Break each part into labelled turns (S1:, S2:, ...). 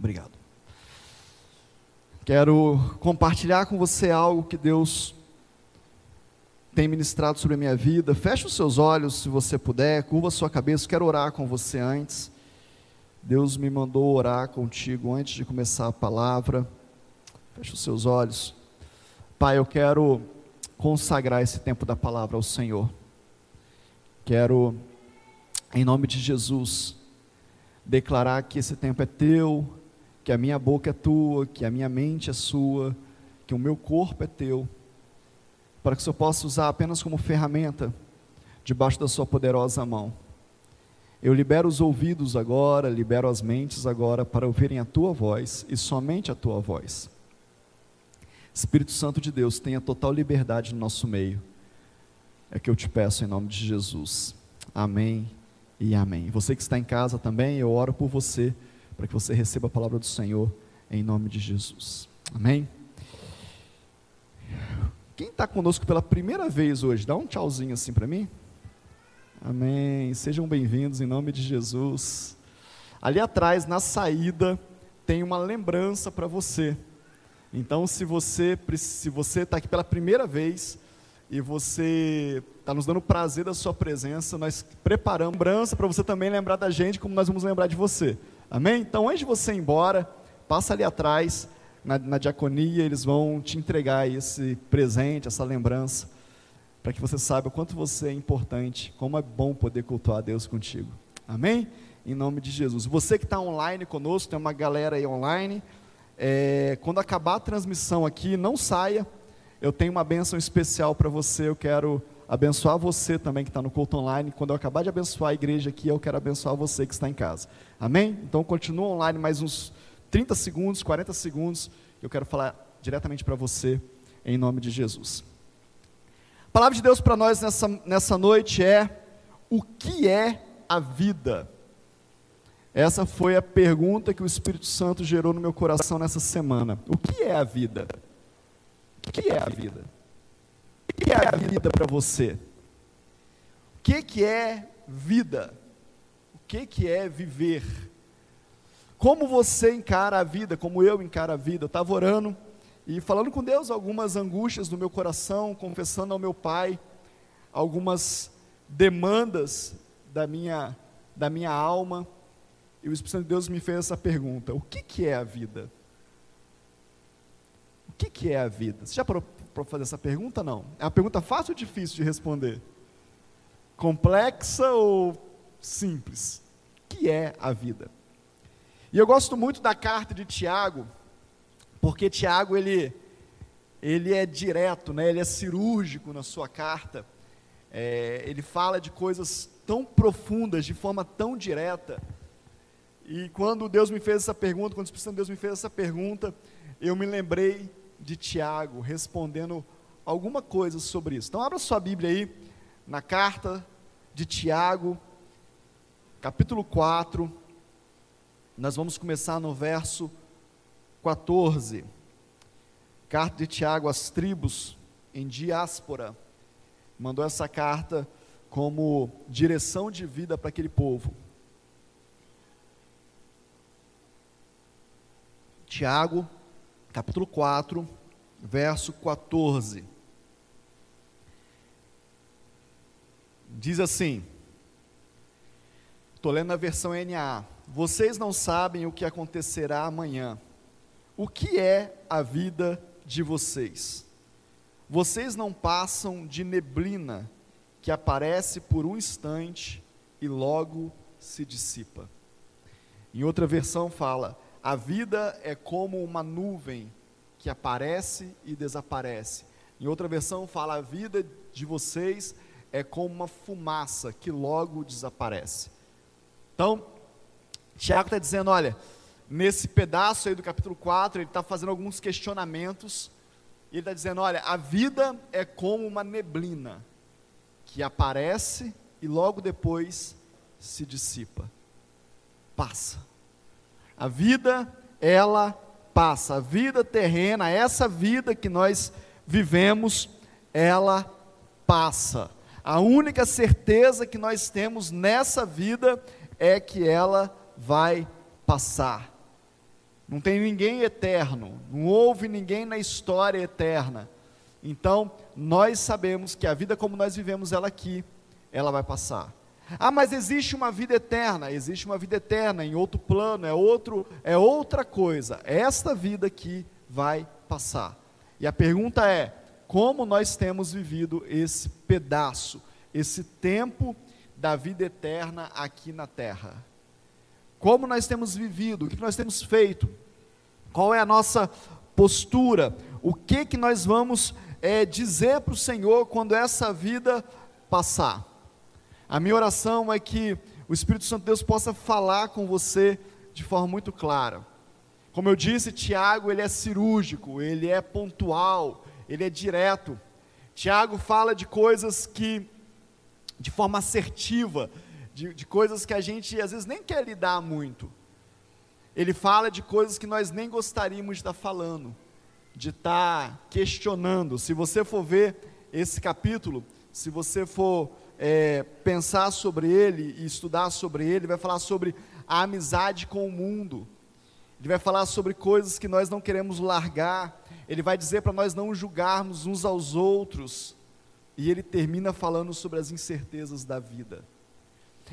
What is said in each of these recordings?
S1: Obrigado. Quero compartilhar com você algo que Deus tem ministrado sobre a minha vida. Feche os seus olhos, se você puder, curva a sua cabeça. Quero orar com você antes. Deus me mandou orar contigo antes de começar a palavra. Feche os seus olhos. Pai, eu quero consagrar esse tempo da palavra ao Senhor. Quero, em nome de Jesus, declarar que esse tempo é teu, que a minha boca é tua, que a minha mente é sua, que o meu corpo é teu, para que o Senhor possa usar apenas como ferramenta debaixo da sua poderosa mão. Eu libero os ouvidos agora, libero as mentes agora para ouvirem a tua voz e somente a tua voz. Espírito Santo de Deus, tenha total liberdade no nosso meio. É que eu te peço em nome de Jesus. Amém e amém. Você que está em casa também, eu oro por você, para que você receba a palavra do Senhor em nome de Jesus. Amém? Quem está conosco pela primeira vez hoje, dá um tchauzinho assim para mim. Amém. Sejam bem-vindos em nome de Jesus. Ali atrás, na saída, tem uma lembrança para você. Então, se você se você está aqui pela primeira vez e você está nos dando prazer da sua presença, nós preparamos lembrança para você também lembrar da gente, como nós vamos lembrar de você. Amém? Então, antes de você ir embora, passa ali atrás, na, na diaconia, eles vão te entregar esse presente, essa lembrança, para que você saiba o quanto você é importante, como é bom poder cultuar a Deus contigo. Amém? Em nome de Jesus. Você que está online conosco, tem uma galera aí online. É, quando acabar a transmissão aqui, não saia. Eu tenho uma bênção especial para você. Eu quero abençoar você também que está no culto online. Quando eu acabar de abençoar a igreja aqui, eu quero abençoar você que está em casa. Amém? Então continua online mais uns 30 segundos, 40 segundos. Eu quero falar diretamente para você, em nome de Jesus. A palavra de Deus para nós nessa, nessa noite é: o que é a vida? Essa foi a pergunta que o Espírito Santo gerou no meu coração nessa semana. O que é a vida? O que é a vida? Que é a vida para você? O que, que é vida? O que, que é viver? Como você encara a vida, como eu encaro a vida? Eu estava orando e falando com Deus algumas angústias do meu coração, confessando ao meu Pai algumas demandas da minha, da minha alma. E o Espírito Santo de Deus me fez essa pergunta: o que, que é a vida? O que, que é a vida? Você já para fazer essa pergunta? Não. É uma pergunta fácil ou difícil de responder? Complexa ou simples? Que é a vida? E eu gosto muito da carta de Tiago, porque Tiago ele, ele é direto, né? ele é cirúrgico na sua carta. É, ele fala de coisas tão profundas, de forma tão direta e quando Deus me fez essa pergunta, quando o Espírito Santo de Deus me fez essa pergunta, eu me lembrei de Tiago respondendo alguma coisa sobre isso. Então abra sua Bíblia aí na carta de Tiago, capítulo 4. Nós vamos começar no verso 14. Carta de Tiago às tribos em diáspora. Mandou essa carta como direção de vida para aquele povo. Tiago, capítulo 4, verso 14. Diz assim: estou lendo na versão NA. Vocês não sabem o que acontecerá amanhã. O que é a vida de vocês? Vocês não passam de neblina que aparece por um instante e logo se dissipa. Em outra versão fala: a vida é como uma nuvem que aparece e desaparece. Em outra versão fala a vida de vocês é como uma fumaça que logo desaparece. Então, Tiago está dizendo, olha, nesse pedaço aí do capítulo 4, ele está fazendo alguns questionamentos, e ele está dizendo, olha, a vida é como uma neblina que aparece e logo depois se dissipa, passa. A vida, ela passa. A vida terrena, essa vida que nós vivemos, ela passa. A única certeza que nós temos nessa vida é que ela vai passar. Não tem ninguém eterno, não houve ninguém na história eterna. Então, nós sabemos que a vida como nós vivemos ela aqui, ela vai passar. Ah, mas existe uma vida eterna, existe uma vida eterna em outro plano, é outro, é outra coisa. Esta vida aqui vai passar. E a pergunta é: como nós temos vivido esse pedaço, esse tempo da vida eterna aqui na terra? Como nós temos vivido? O que nós temos feito? Qual é a nossa postura? O que que nós vamos é, dizer para o Senhor quando essa vida passar? A minha oração é que o Espírito Santo de Deus possa falar com você de forma muito clara. Como eu disse, Tiago, ele é cirúrgico, ele é pontual, ele é direto. Tiago fala de coisas que, de forma assertiva, de, de coisas que a gente às vezes nem quer lidar muito. Ele fala de coisas que nós nem gostaríamos de estar falando, de estar questionando. Se você for ver esse capítulo, se você for é, pensar sobre ele e estudar sobre ele, vai falar sobre a amizade com o mundo. Ele vai falar sobre coisas que nós não queremos largar. Ele vai dizer para nós não julgarmos uns aos outros. E ele termina falando sobre as incertezas da vida.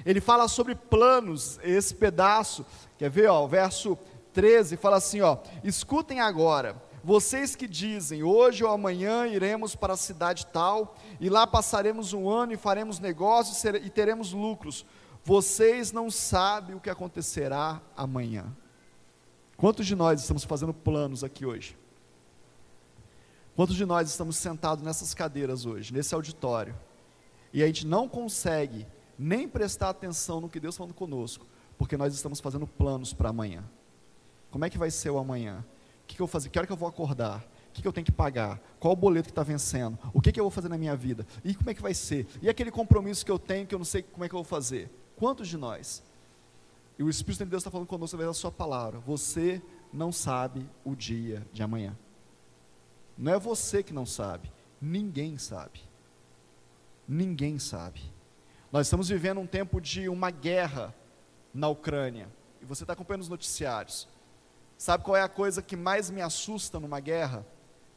S1: Ele fala sobre planos, esse pedaço. Quer ver, ó, o verso 13 fala assim, ó: "Escutem agora, vocês que dizem, hoje ou amanhã iremos para a cidade tal, e lá passaremos um ano e faremos negócios e teremos lucros. Vocês não sabem o que acontecerá amanhã. Quantos de nós estamos fazendo planos aqui hoje? Quantos de nós estamos sentados nessas cadeiras hoje, nesse auditório, e a gente não consegue nem prestar atenção no que Deus está falando conosco, porque nós estamos fazendo planos para amanhã? Como é que vai ser o amanhã? Que, que eu vou fazer? Que hora que eu vou acordar? O que, que eu tenho que pagar? Qual o boleto que está vencendo? O que, que eu vou fazer na minha vida? E como é que vai ser? E aquele compromisso que eu tenho que eu não sei como é que eu vou fazer? Quantos de nós? E o Espírito de Deus está falando conosco através da sua palavra. Você não sabe o dia de amanhã. Não é você que não sabe. Ninguém sabe. Ninguém sabe. Nós estamos vivendo um tempo de uma guerra na Ucrânia. E você está acompanhando os noticiários. Sabe qual é a coisa que mais me assusta numa guerra?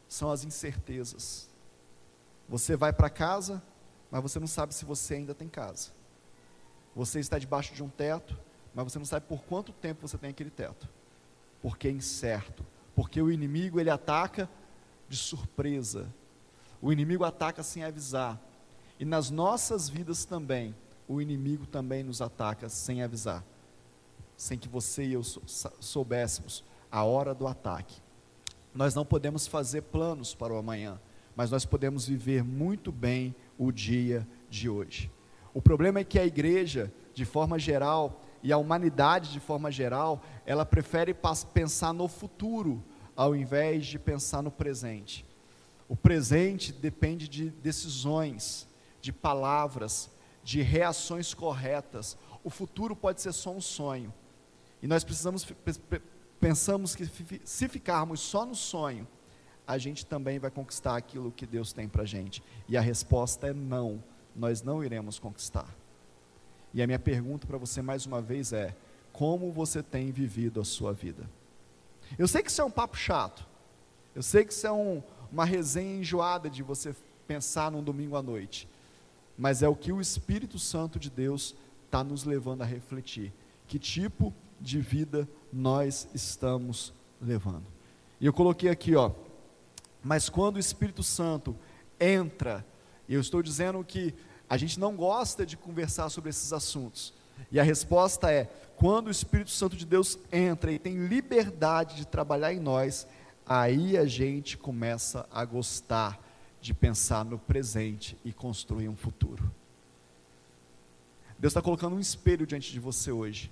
S1: São as incertezas. Você vai para casa, mas você não sabe se você ainda tem casa. Você está debaixo de um teto, mas você não sabe por quanto tempo você tem aquele teto. Porque é incerto. Porque o inimigo ele ataca de surpresa. O inimigo ataca sem avisar. E nas nossas vidas também, o inimigo também nos ataca sem avisar. Sem que você e eu soubéssemos a hora do ataque. Nós não podemos fazer planos para o amanhã, mas nós podemos viver muito bem o dia de hoje. O problema é que a igreja, de forma geral, e a humanidade, de forma geral, ela prefere pensar no futuro ao invés de pensar no presente. O presente depende de decisões, de palavras, de reações corretas. O futuro pode ser só um sonho. E nós precisamos pensamos que se ficarmos só no sonho, a gente também vai conquistar aquilo que Deus tem para a gente. E a resposta é não, nós não iremos conquistar. E a minha pergunta para você mais uma vez é: como você tem vivido a sua vida? Eu sei que isso é um papo chato, eu sei que isso é um, uma resenha enjoada de você pensar num domingo à noite, mas é o que o Espírito Santo de Deus está nos levando a refletir. Que tipo de vida nós estamos levando. E eu coloquei aqui, ó, mas quando o Espírito Santo entra, eu estou dizendo que a gente não gosta de conversar sobre esses assuntos. E a resposta é: quando o Espírito Santo de Deus entra e tem liberdade de trabalhar em nós, aí a gente começa a gostar de pensar no presente e construir um futuro. Deus está colocando um espelho diante de você hoje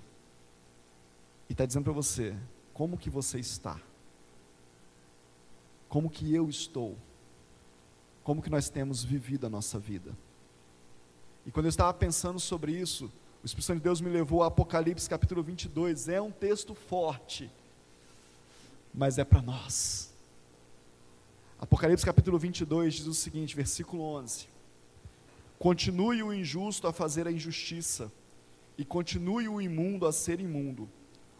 S1: e está dizendo para você como que você está, como que eu estou, como que nós temos vivido a nossa vida. E quando eu estava pensando sobre isso, o Espírito Santo de Deus me levou a Apocalipse capítulo 22. É um texto forte, mas é para nós. Apocalipse capítulo 22 diz o seguinte, versículo 11: Continue o injusto a fazer a injustiça, e continue o imundo a ser imundo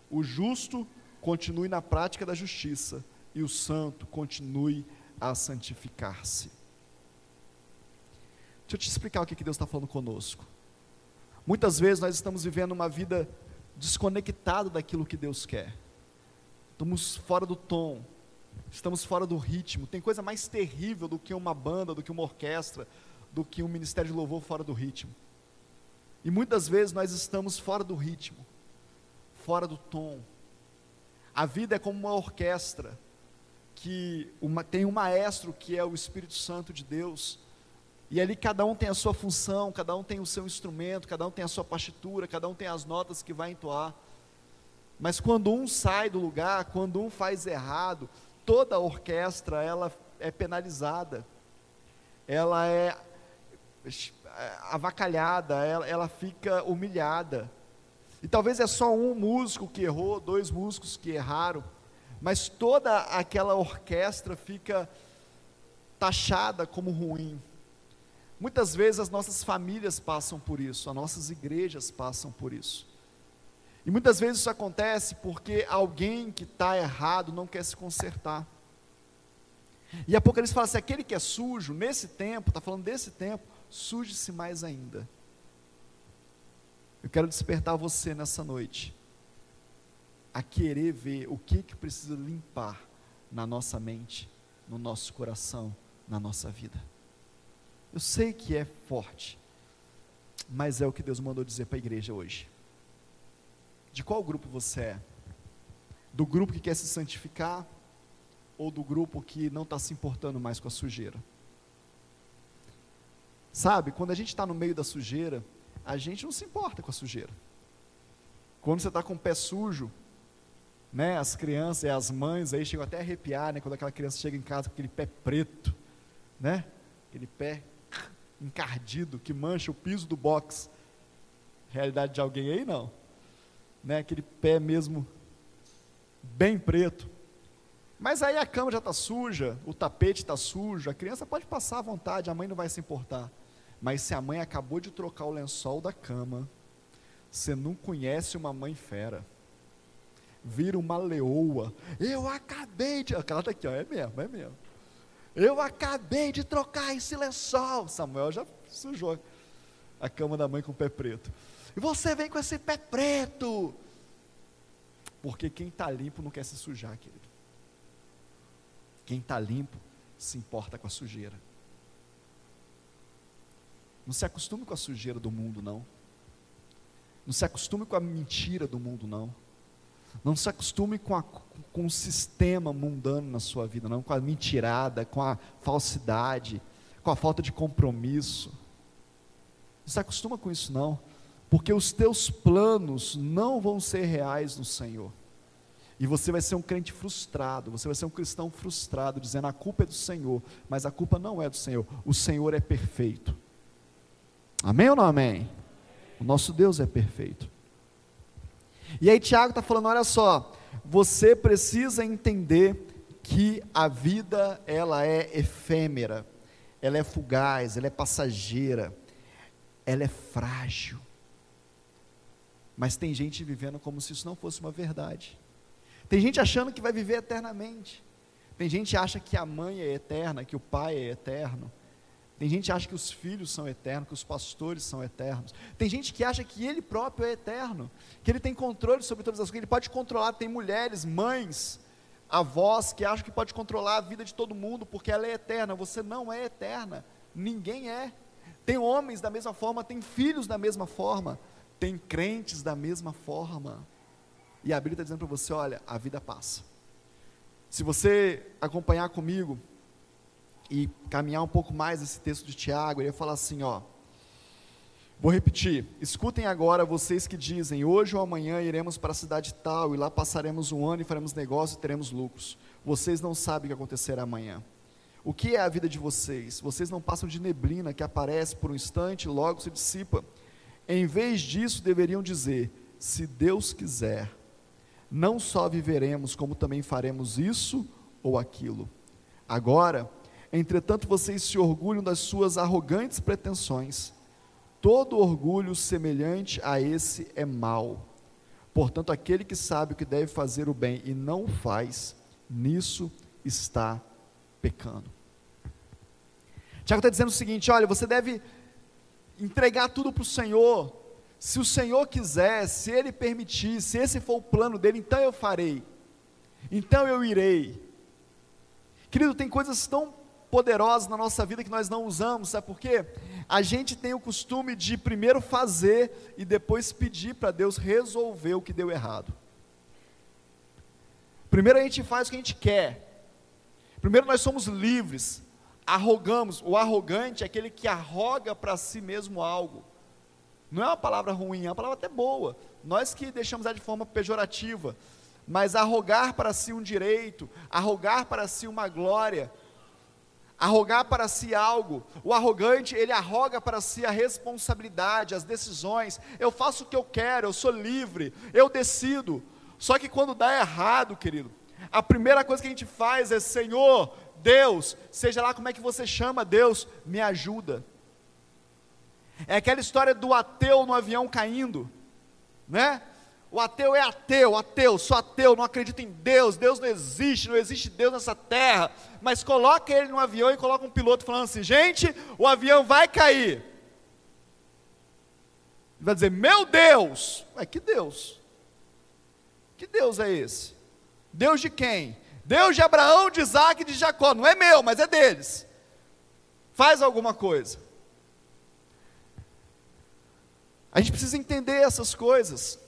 S1: o justo continue na prática da justiça, e o santo continue a santificar-se. Deixa eu te explicar o que Deus está falando conosco. Muitas vezes nós estamos vivendo uma vida desconectada daquilo que Deus quer. Estamos fora do tom, estamos fora do ritmo. Tem coisa mais terrível do que uma banda, do que uma orquestra, do que um ministério de louvor fora do ritmo. E muitas vezes nós estamos fora do ritmo, fora do tom. A vida é como uma orquestra que uma, tem um maestro que é o Espírito Santo de Deus. E ali cada um tem a sua função, cada um tem o seu instrumento, cada um tem a sua partitura, cada um tem as notas que vai entoar. Mas quando um sai do lugar, quando um faz errado, toda a orquestra ela é penalizada. Ela é avacalhada, ela, ela fica humilhada. E talvez é só um músico que errou, dois músicos que erraram, mas toda aquela orquestra fica taxada como ruim. Muitas vezes as nossas famílias passam por isso, as nossas igrejas passam por isso. E muitas vezes isso acontece porque alguém que está errado não quer se consertar. E a pouco eles falam assim: aquele que é sujo, nesse tempo, está falando desse tempo, suje-se mais ainda. Eu quero despertar você nessa noite a querer ver o que que precisa limpar na nossa mente, no nosso coração, na nossa vida. Eu sei que é forte, mas é o que Deus mandou dizer para a igreja hoje. De qual grupo você é? Do grupo que quer se santificar ou do grupo que não está se importando mais com a sujeira? Sabe, quando a gente está no meio da sujeira, a gente não se importa com a sujeira. Quando você está com o pé sujo, né, as crianças e as mães aí chegam até a arrepiar, né, quando aquela criança chega em casa com aquele pé preto, né, aquele pé encardido que mancha o piso do box. Realidade de alguém aí não, né, aquele pé mesmo bem preto. Mas aí a cama já está suja, o tapete está sujo, a criança pode passar à vontade, a mãe não vai se importar. Mas se a mãe acabou de trocar o lençol da cama, você não conhece uma mãe fera. Vira uma leoa. Eu acabei de. Aquela está aqui, ó, é mesmo, é mesmo. Eu acabei de trocar esse lençol. Samuel já sujou a cama da mãe com o pé preto. E você vem com esse pé preto. Porque quem está limpo não quer se sujar, querido. Quem está limpo se importa com a sujeira. Não se acostume com a sujeira do mundo, não. Não se acostume com a mentira do mundo, não. Não se acostume com, a, com o sistema mundano na sua vida, não. Com a mentirada, com a falsidade, com a falta de compromisso. Não se acostuma com isso, não. Porque os teus planos não vão ser reais no Senhor. E você vai ser um crente frustrado, você vai ser um cristão frustrado, dizendo a culpa é do Senhor, mas a culpa não é do Senhor, o Senhor é perfeito. Amém ou não amém? O nosso Deus é perfeito. E aí Tiago está falando, olha só, você precisa entender que a vida ela é efêmera, ela é fugaz, ela é passageira, ela é frágil. Mas tem gente vivendo como se isso não fosse uma verdade. Tem gente achando que vai viver eternamente. Tem gente que acha que a mãe é eterna, que o pai é eterno. Tem gente que acha que os filhos são eternos, que os pastores são eternos. Tem gente que acha que ele próprio é eterno, que ele tem controle sobre todas as coisas, ele pode controlar. Tem mulheres, mães, avós que acham que pode controlar a vida de todo mundo porque ela é eterna. Você não é eterna, ninguém é. Tem homens da mesma forma, tem filhos da mesma forma, tem crentes da mesma forma. E a Bíblia está dizendo para você: olha, a vida passa. Se você acompanhar comigo, e caminhar um pouco mais esse texto de Tiago, ele ia falar assim, ó. Vou repetir. Escutem agora vocês que dizem: hoje ou amanhã iremos para a cidade tal e lá passaremos um ano e faremos negócio e teremos lucros. Vocês não sabem o que acontecerá amanhã. O que é a vida de vocês? Vocês não passam de neblina que aparece por um instante e logo se dissipa. Em vez disso, deveriam dizer: se Deus quiser, não só viveremos, como também faremos isso ou aquilo. Agora, Entretanto, vocês se orgulham das suas arrogantes pretensões. Todo orgulho semelhante a esse é mau. Portanto, aquele que sabe o que deve fazer o bem e não o faz, nisso está pecando. Tiago está dizendo o seguinte: olha, você deve entregar tudo para o Senhor. Se o Senhor quiser, se Ele permitir, se esse for o plano dele, então eu farei. Então eu irei. Querido, tem coisas tão poderosas na nossa vida que nós não usamos, sabe por quê? A gente tem o costume de primeiro fazer e depois pedir para Deus resolver o que deu errado. Primeiro a gente faz o que a gente quer. Primeiro nós somos livres, arrogamos. O arrogante é aquele que arroga para si mesmo algo. Não é uma palavra ruim, é uma palavra até boa. Nós que deixamos ela de forma pejorativa. Mas arrogar para si um direito, arrogar para si uma glória, arrogar para si algo. O arrogante, ele arroga para si a responsabilidade, as decisões. Eu faço o que eu quero, eu sou livre, eu decido. Só que quando dá errado, querido, a primeira coisa que a gente faz é: Senhor, Deus, seja lá como é que você chama, Deus, me ajuda. É aquela história do ateu no avião caindo, né? O ateu é ateu, ateu, sou ateu, não acredito em Deus, Deus não existe, não existe Deus nessa terra. Mas coloca ele no avião e coloca um piloto falando assim: gente, o avião vai cair. Ele vai dizer: meu Deus, é que Deus? Que Deus é esse? Deus de quem? Deus de Abraão, de Isaac e de Jacó. Não é meu, mas é deles. Faz alguma coisa. A gente precisa entender essas coisas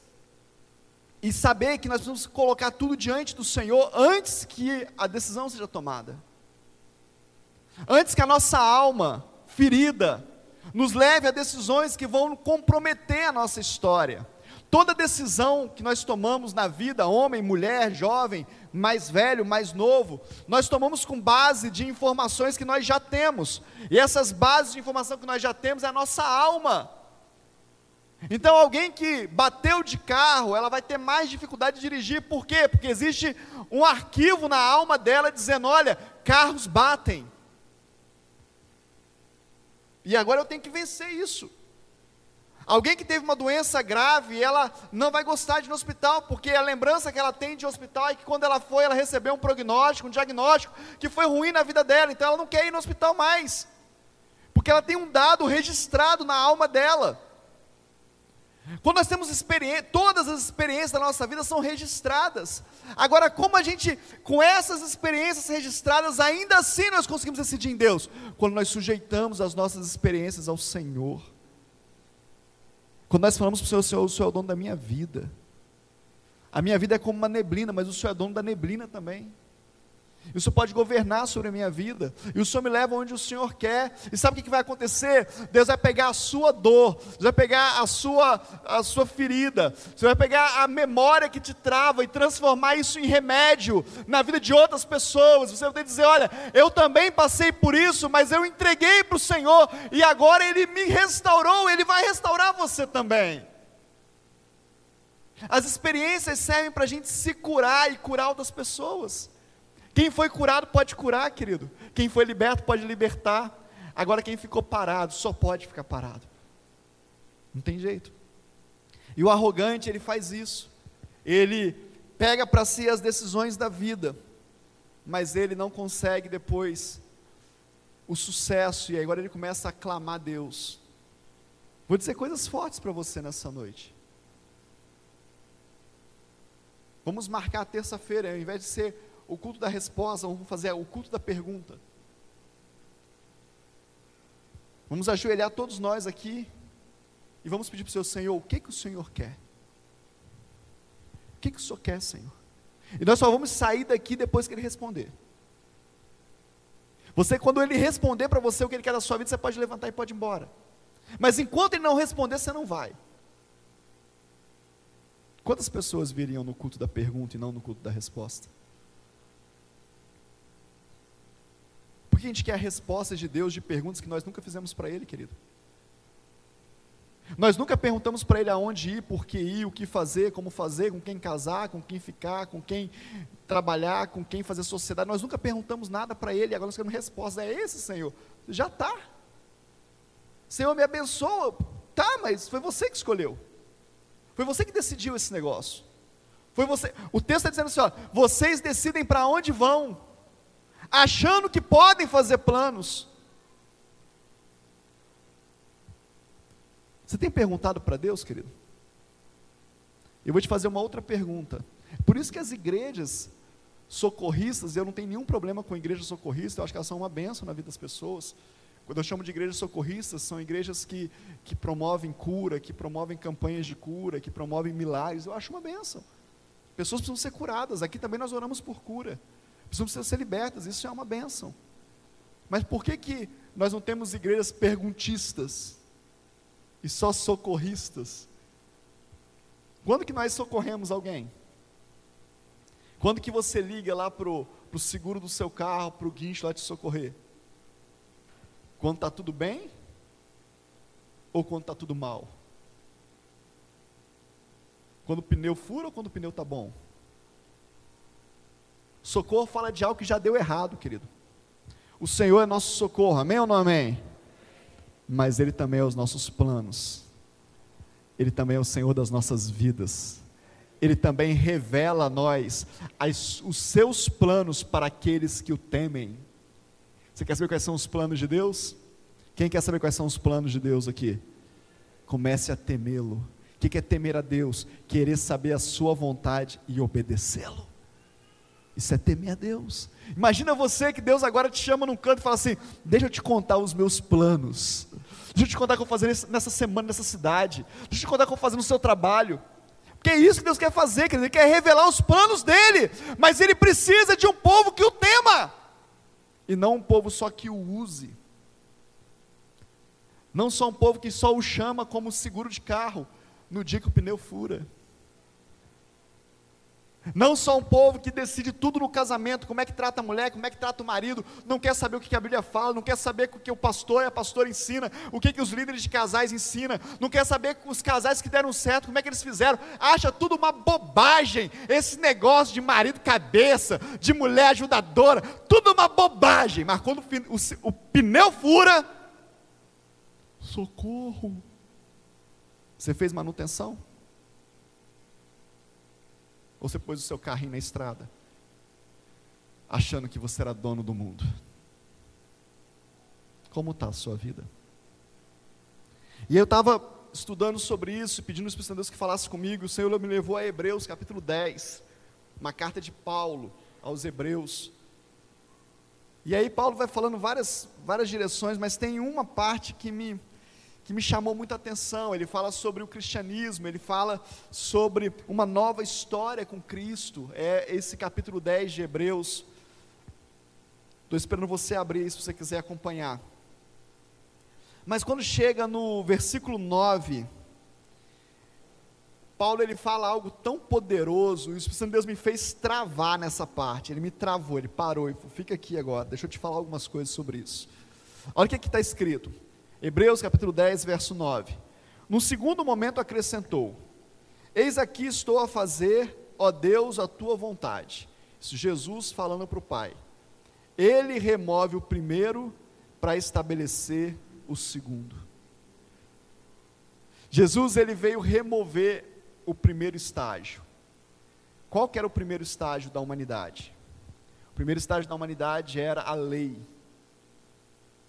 S1: e saber que nós precisamos colocar tudo diante do Senhor antes que a decisão seja tomada. Antes que a nossa alma ferida nos leve a decisões que vão comprometer a nossa história. Toda decisão que nós tomamos na vida, homem, mulher, jovem, mais velho, mais novo, nós tomamos com base de informações que nós já temos. E essas bases de informação que nós já temos é a nossa alma. Então, alguém que bateu de carro, ela vai ter mais dificuldade de dirigir, por quê? Porque existe um arquivo na alma dela dizendo: olha, carros batem. E agora eu tenho que vencer isso. Alguém que teve uma doença grave, ela não vai gostar de ir no hospital, porque a lembrança que ela tem de hospital é que quando ela foi, ela recebeu um prognóstico, um diagnóstico que foi ruim na vida dela, então ela não quer ir no hospital mais. Porque ela tem um dado registrado na alma dela. Quando nós temos experiência, todas as experiências da nossa vida são registradas. Agora, como a gente, com essas experiências registradas, ainda assim nós conseguimos decidir em Deus? Quando nós sujeitamos as nossas experiências ao Senhor. Quando nós falamos para o Senhor, Senhor, o Senhor é o dono da minha vida. A minha vida é como uma neblina, mas o Senhor é dono da neblina também. E o Senhor pode governar sobre a minha vida. E o Senhor me leva onde o Senhor quer. E sabe o que vai acontecer? Deus vai pegar a sua dor, Deus vai pegar a sua, a sua ferida, Deus vai pegar a memória que te trava e transformar isso em remédio na vida de outras pessoas. Você vai dizer: olha, eu também passei por isso, mas eu entreguei para o Senhor e agora Ele me restaurou, Ele vai restaurar você também. As experiências servem para a gente se curar e curar outras pessoas. Quem foi curado pode curar, querido. Quem foi liberto pode libertar. Agora, quem ficou parado só pode ficar parado. Não tem jeito. E o arrogante, ele faz isso. Ele pega para si as decisões da vida, mas ele não consegue depois o sucesso, e agora ele começa a clamar a Deus. Vou dizer coisas fortes para você nessa noite. Vamos marcar terça-feira, ao invés de ser o culto da resposta, vamos fazer o culto da pergunta. Vamos ajoelhar todos nós aqui e vamos pedir para o Senhor, Senhor, o que, que o Senhor quer? O que, que o Senhor quer, Senhor? E nós só vamos sair daqui depois que Ele responder. Você, quando Ele responder para você o que Ele quer da sua vida, você pode levantar e pode ir embora. Mas enquanto Ele não responder, você não vai. Quantas pessoas viriam no culto da pergunta e não no culto da resposta? Que a gente quer respostas de Deus de perguntas que nós nunca fizemos para Ele, querido? Nós nunca perguntamos para Ele aonde ir, por que ir, o que fazer, como fazer, com quem casar, com quem ficar, com quem trabalhar, com quem fazer sociedade. Nós nunca perguntamos nada para Ele, agora nós queremos resposta. É esse, Senhor? Já está. Senhor, me abençoa. Tá, mas foi você que escolheu. Foi você que decidiu esse negócio. Foi você. O texto está dizendo assim: ó, vocês decidem para onde vão, achando que podem fazer planos. Você tem perguntado para Deus, querido? Eu vou te fazer uma outra pergunta. Por isso que as igrejas socorristas, eu não tenho nenhum problema com igrejas socorristas, eu acho que elas são uma benção na vida das pessoas. Quando eu chamo de igrejas socorristas, são igrejas que, que promovem cura, que promovem campanhas de cura, que promovem milagres, eu acho uma benção. Pessoas precisam ser curadas, aqui também nós oramos por cura, precisam ser libertas, isso é uma benção. Mas por que, que nós não temos igrejas perguntistas e só socorristas? Quando que nós socorremos alguém? Quando que você liga lá para o seguro do seu carro, para o guincho lá te socorrer? Quando está tudo bem? Ou quando está tudo mal? Quando o pneu fura ou quando o pneu está bom? Socorro fala de algo que já deu errado, querido. O Senhor é nosso socorro, amém ou não amém? Mas Ele também é os nossos planos, Ele também é o Senhor das nossas vidas. Ele também revela a nós as, os seus planos para aqueles que o temem. Você quer saber quais são os planos de Deus? Quem quer saber quais são os planos de Deus aqui? Comece a temê-lo. O que é temer a Deus? Querer saber a sua vontade e obedecê-lo. Isso é temer a Deus. Imagina você que Deus agora te chama num canto e fala assim: Deixa eu te contar os meus planos. Deixa eu te contar o que eu vou fazer nessa semana, nessa cidade. Deixa eu te contar o que eu vou fazer no seu trabalho. Porque é isso que Deus quer fazer, querido. Ele quer revelar os planos dele, mas ele precisa de um povo que o tema, e não um povo só que o use. Não só um povo que só o chama como seguro de carro no dia que o pneu fura. Não só um povo que decide tudo no casamento, como é que trata a mulher, como é que trata o marido, não quer saber o que a Bíblia fala, não quer saber o que o pastor e a pastora ensina, o que, que os líderes de casais ensinam, não quer saber os casais que deram certo, como é que eles fizeram, acha tudo uma bobagem, esse negócio de marido cabeça, de mulher ajudadora, tudo uma bobagem, mas quando o, o, o pneu fura, socorro, você fez manutenção? Ou você pôs o seu carrinho na estrada, achando que você era dono do mundo? Como está a sua vida? E eu estava estudando sobre isso, pedindo ao Espírito Deus que falasse comigo, o Senhor me levou a Hebreus capítulo 10, uma carta de Paulo aos Hebreus. E aí Paulo vai falando várias, várias direções, mas tem uma parte que me, que me chamou muita atenção. Ele fala sobre o cristianismo, ele fala sobre uma nova história com Cristo. É esse capítulo 10 de Hebreus. Estou esperando você abrir se você quiser acompanhar. Mas quando chega no versículo 9, Paulo ele fala algo tão poderoso, e o Espírito de Deus me fez travar nessa parte. Ele me travou, ele parou e falou: fica aqui agora, deixa eu te falar algumas coisas sobre isso. Olha o que está escrito. Hebreus capítulo 10, verso 9. No segundo momento acrescentou: Eis aqui estou a fazer, ó Deus, a tua vontade. Isso Jesus falando para o Pai. Ele remove o primeiro para estabelecer o segundo. Jesus ele veio remover o primeiro estágio. Qual que era o primeiro estágio da humanidade? O primeiro estágio da humanidade era a lei,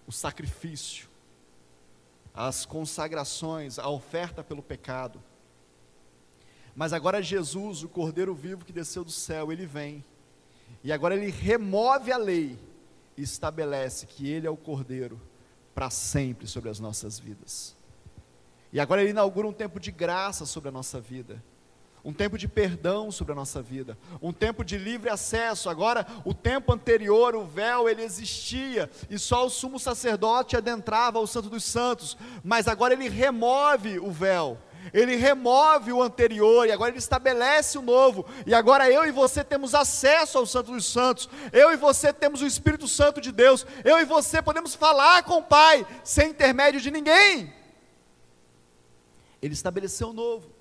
S1: o sacrifício, as consagrações, a oferta pelo pecado. Mas agora Jesus, o Cordeiro vivo que desceu do céu, ele vem. E agora ele remove a lei e estabelece que ele é o Cordeiro para sempre sobre as nossas vidas. E agora ele inaugura um tempo de graça sobre a nossa vida um tempo de perdão sobre a nossa vida, um tempo de livre acesso. Agora, o tempo anterior, o véu ele existia e só o sumo sacerdote adentrava o Santo dos Santos, mas agora ele remove o véu. Ele remove o anterior e agora ele estabelece o novo. E agora eu e você temos acesso ao Santo dos Santos. Eu e você temos o Espírito Santo de Deus. Eu e você podemos falar com o Pai sem intermédio de ninguém. Ele estabeleceu o novo.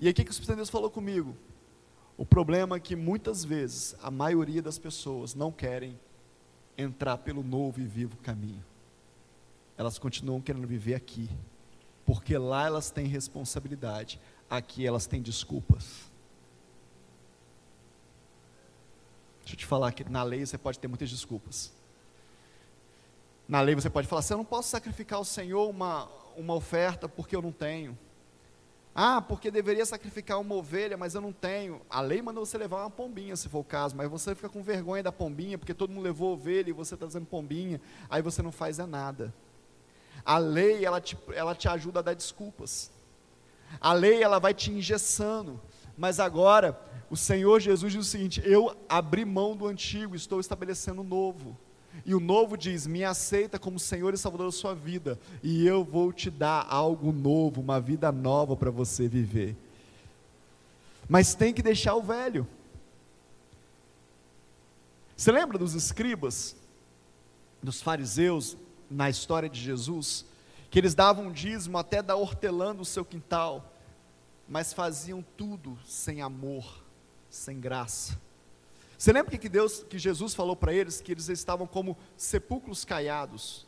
S1: E aí o que, o Espírito de Deus falou comigo? O problema é que muitas vezes a maioria das pessoas não querem entrar pelo novo e vivo caminho. Elas continuam querendo viver aqui. porque lá elas têm responsabilidade, aqui elas têm desculpas. Deixa eu te falar que na lei você pode ter muitas desculpas. Na lei você pode falar assim: eu não posso sacrificar ao Senhor uma, uma oferta porque eu não tenho. Ah, porque deveria sacrificar uma ovelha, mas eu não tenho. A lei manda você levar uma pombinha, se for o caso, mas você fica com vergonha da pombinha, porque todo mundo levou ovelha e você está dizendo pombinha, aí você não faz é nada. A lei, ela te, ela te ajuda a dar desculpas. A lei, ela vai te engessando. Mas agora, o Senhor Jesus diz o seguinte: Eu abri mão do antigo, estou estabelecendo o novo. E o novo diz: Me aceita como Senhor e Salvador da sua vida, e eu vou te dar algo novo, uma vida nova para você viver. Mas tem que deixar o velho. Você lembra dos escribas, dos fariseus, na história de Jesus? Que eles davam dízimo até da hortelã no seu quintal, mas faziam tudo sem amor, sem graça. Você lembra que Deus, que Jesus falou para eles que eles estavam como sepulcros caiados?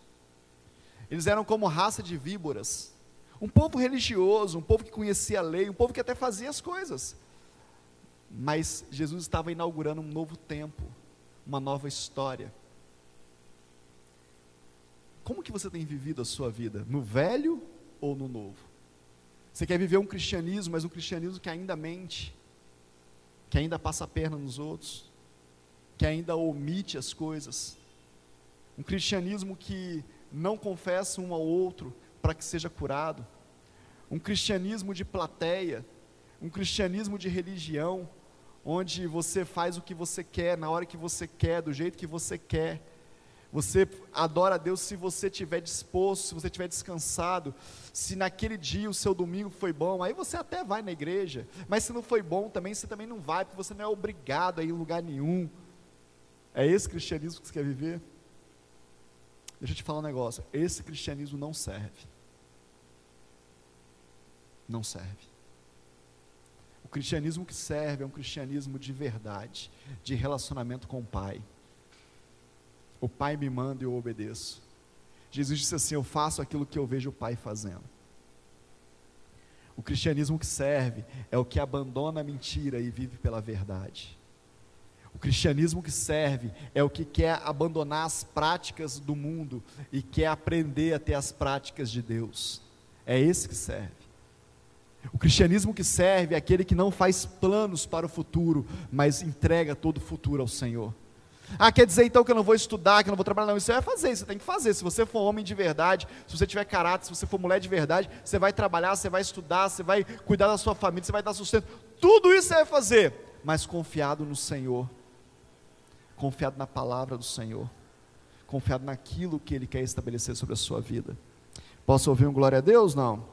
S1: Eles eram como raça de víboras. Um povo religioso, um povo que conhecia a lei, um povo que até fazia as coisas. Mas Jesus estava inaugurando um novo tempo, uma nova história. Como que você tem vivido a sua vida? No velho ou no novo? Você quer viver um cristianismo, mas um cristianismo que ainda mente, que ainda passa a perna nos outros, que ainda omite as coisas, um cristianismo que não confessa um ao outro para que seja curado, um cristianismo de plateia, um cristianismo de religião, onde você faz o que você quer, na hora que você quer, do jeito que você quer. Você adora a Deus se você estiver disposto, se você estiver descansado, se naquele dia o seu domingo foi bom, aí você até vai na igreja, mas se não foi bom também, você também não vai, porque você não é obrigado a ir em lugar nenhum. É esse cristianismo que você quer viver? Deixa eu te falar um negócio. Esse cristianismo não serve. Não serve. O cristianismo que serve é um cristianismo de verdade, de relacionamento com o Pai. O Pai me manda e eu obedeço. Jesus disse assim: Eu faço aquilo que eu vejo o Pai fazendo. O cristianismo que serve é o que abandona a mentira e vive pela verdade. O cristianismo que serve é o que quer abandonar as práticas do mundo e quer aprender a ter as práticas de Deus. É esse que serve. O cristianismo que serve é aquele que não faz planos para o futuro, mas entrega todo o futuro ao Senhor. Ah, quer dizer então que eu não vou estudar, que eu não vou trabalhar? Não, isso você vai fazer, você tem que fazer. Se você for homem de verdade, se você tiver caráter, se você for mulher de verdade, você vai trabalhar, você vai estudar, você vai cuidar da sua família, você vai dar sustento. Tudo isso vai fazer, mas confiado no Senhor confiado na palavra do Senhor, confiado naquilo que Ele quer estabelecer sobre a sua vida. Posso ouvir um glória a Deus? Não.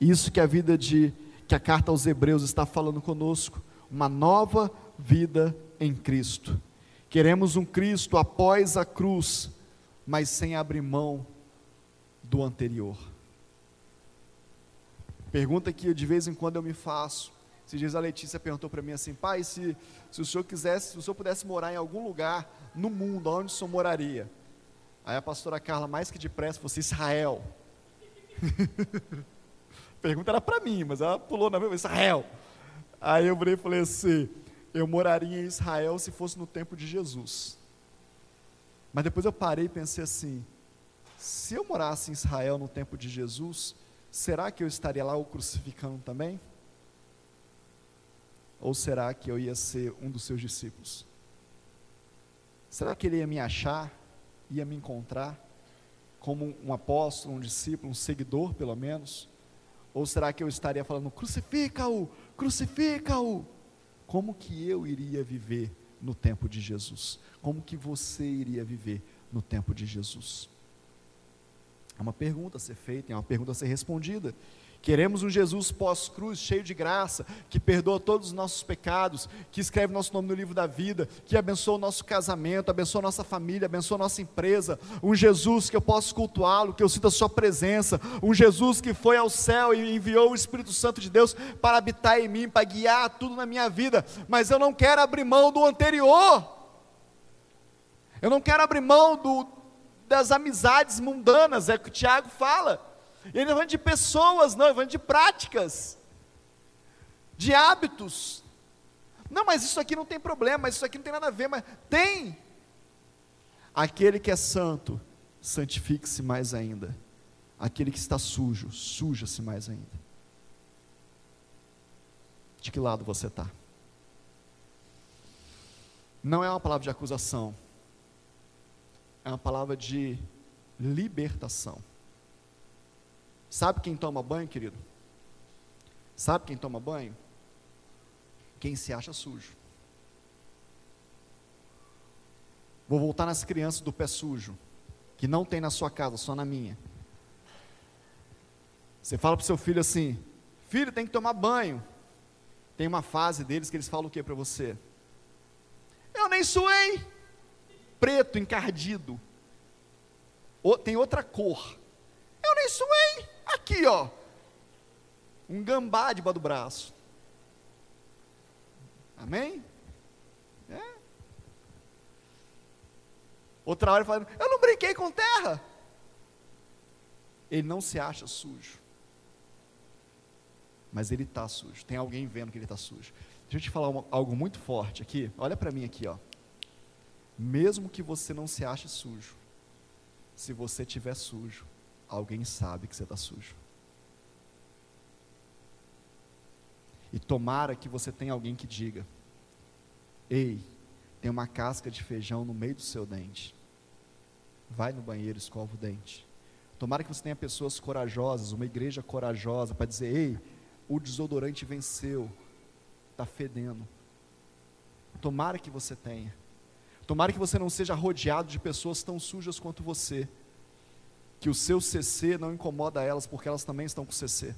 S1: Isso que a vida de, que a carta aos Hebreus está falando conosco, uma nova vida em Cristo. Queremos um Cristo após a cruz, mas sem abrir mão do anterior. Pergunta que de vez em quando eu me faço: esses dias a Letícia perguntou para mim assim, pai, se, se o senhor quisesse, se o senhor pudesse morar em algum lugar no mundo, onde o senhor moraria? Aí a pastora Carla, mais que depressa, fosse Israel. a pergunta era para mim, mas ela pulou na minha Israel. Aí eu e falei assim, eu moraria em Israel se fosse no tempo de Jesus. Mas depois eu parei e pensei assim, se eu morasse em Israel no tempo de Jesus, será que eu estaria lá o crucificando também? Ou será que eu ia ser um dos seus discípulos? Será que ele ia me achar, ia me encontrar como um apóstolo, um discípulo, um seguidor, pelo menos? Ou será que eu estaria falando, crucifica-o, crucifica-o? Como que eu iria viver no tempo de Jesus? Como que você iria viver no tempo de Jesus? É uma pergunta a ser feita, é uma pergunta a ser respondida. Queremos um Jesus pós-cruz, cheio de graça, que perdoa todos os nossos pecados, que escreve nosso nome no livro da vida, que abençoa o nosso casamento, abençoa nossa família, abençoa nossa empresa. Um Jesus que eu posso cultuá-lo, que eu sinta a sua presença. Um Jesus que foi ao céu e enviou o Espírito Santo de Deus para habitar em mim, para guiar tudo na minha vida. Mas eu não quero abrir mão do anterior. Eu não quero abrir mão do, das amizades mundanas, é o que o Tiago fala. E ele não está falando de pessoas, não, ele está falando de práticas, de hábitos. Não, mas isso aqui não tem problema, isso aqui não tem nada a ver, mas tem. Aquele que é santo, santifique-se mais ainda. Aquele que está sujo, suja-se mais ainda. De que lado você está? Não é uma palavra de acusação, é uma palavra de libertação. Sabe quem toma banho, querido? Sabe quem toma banho? Quem se acha sujo. Vou voltar nas crianças do pé sujo, que não tem na sua casa, só na minha. Você fala para o seu filho assim: Filho, tem que tomar banho. Tem uma fase deles que eles falam o que para você? Eu nem suei. Preto, encardido. Tem outra cor. Eu nem suei. Aqui, ó. Um gambá debaixo do braço. Amém? É. Outra hora falando, eu não brinquei com terra. Ele não se acha sujo. Mas ele está sujo. Tem alguém vendo que ele está sujo. Deixa eu te falar uma, algo muito forte aqui. Olha para mim aqui, ó. Mesmo que você não se ache sujo, se você estiver sujo, alguém sabe que você está sujo. E tomara que você tenha alguém que diga: Ei, tem uma casca de feijão no meio do seu dente. Vai no banheiro, escova o dente. Tomara que você tenha pessoas corajosas, uma igreja corajosa, para dizer: Ei, o desodorante venceu, está fedendo. Tomara que você tenha. Tomara que você não seja rodeado de pessoas tão sujas quanto você. Que o seu CC não incomoda elas, porque elas também estão com CC.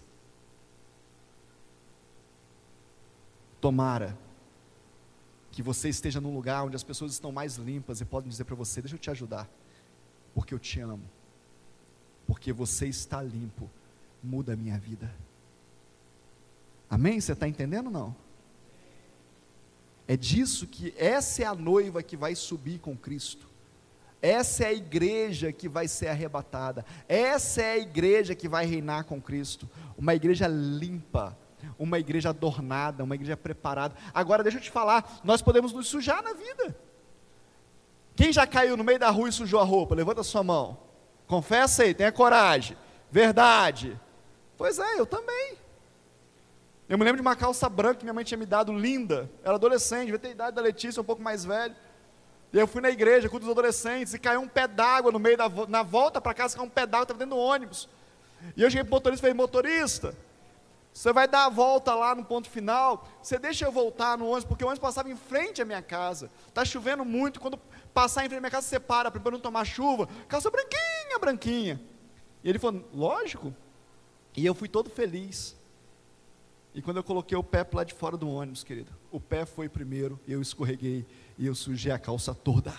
S1: Tomara que você esteja num lugar onde as pessoas estão mais limpas e podem dizer para você: Deixa eu te ajudar, porque eu te amo, porque você está limpo, muda a minha vida. Amém? Você está entendendo ou não? É disso que essa é a noiva que vai subir com Cristo. Essa é a igreja que vai ser arrebatada. Essa é a igreja que vai reinar com Cristo. Uma igreja limpa, uma igreja adornada, uma igreja preparada. Agora deixa eu te falar, nós podemos nos sujar na vida. Quem já caiu no meio da rua e sujou a roupa? Levanta a sua mão. Confessa aí, tenha coragem. Verdade. Pois é, eu também. Eu me lembro de uma calça branca que minha mãe tinha me dado, linda. Era adolescente, devia ter a idade da Letícia, um pouco mais velho. E eu fui na igreja com os adolescentes e caiu um pé d'água no meio da na volta para casa, caiu um pé d'água, estava dentro do ônibus. E eu cheguei para o motorista e falei, motorista, você vai dar a volta lá no ponto final, você deixa eu voltar no ônibus, porque o ônibus passava em frente à minha casa. Está chovendo muito, quando passar em frente à minha casa, você para para não tomar chuva. Calça branquinha, branquinha. E ele falou, lógico. E eu fui todo feliz. E quando eu coloquei o pé para lá de fora do ônibus, querido, o pé foi primeiro, eu escorreguei e eu sujei a calça toda.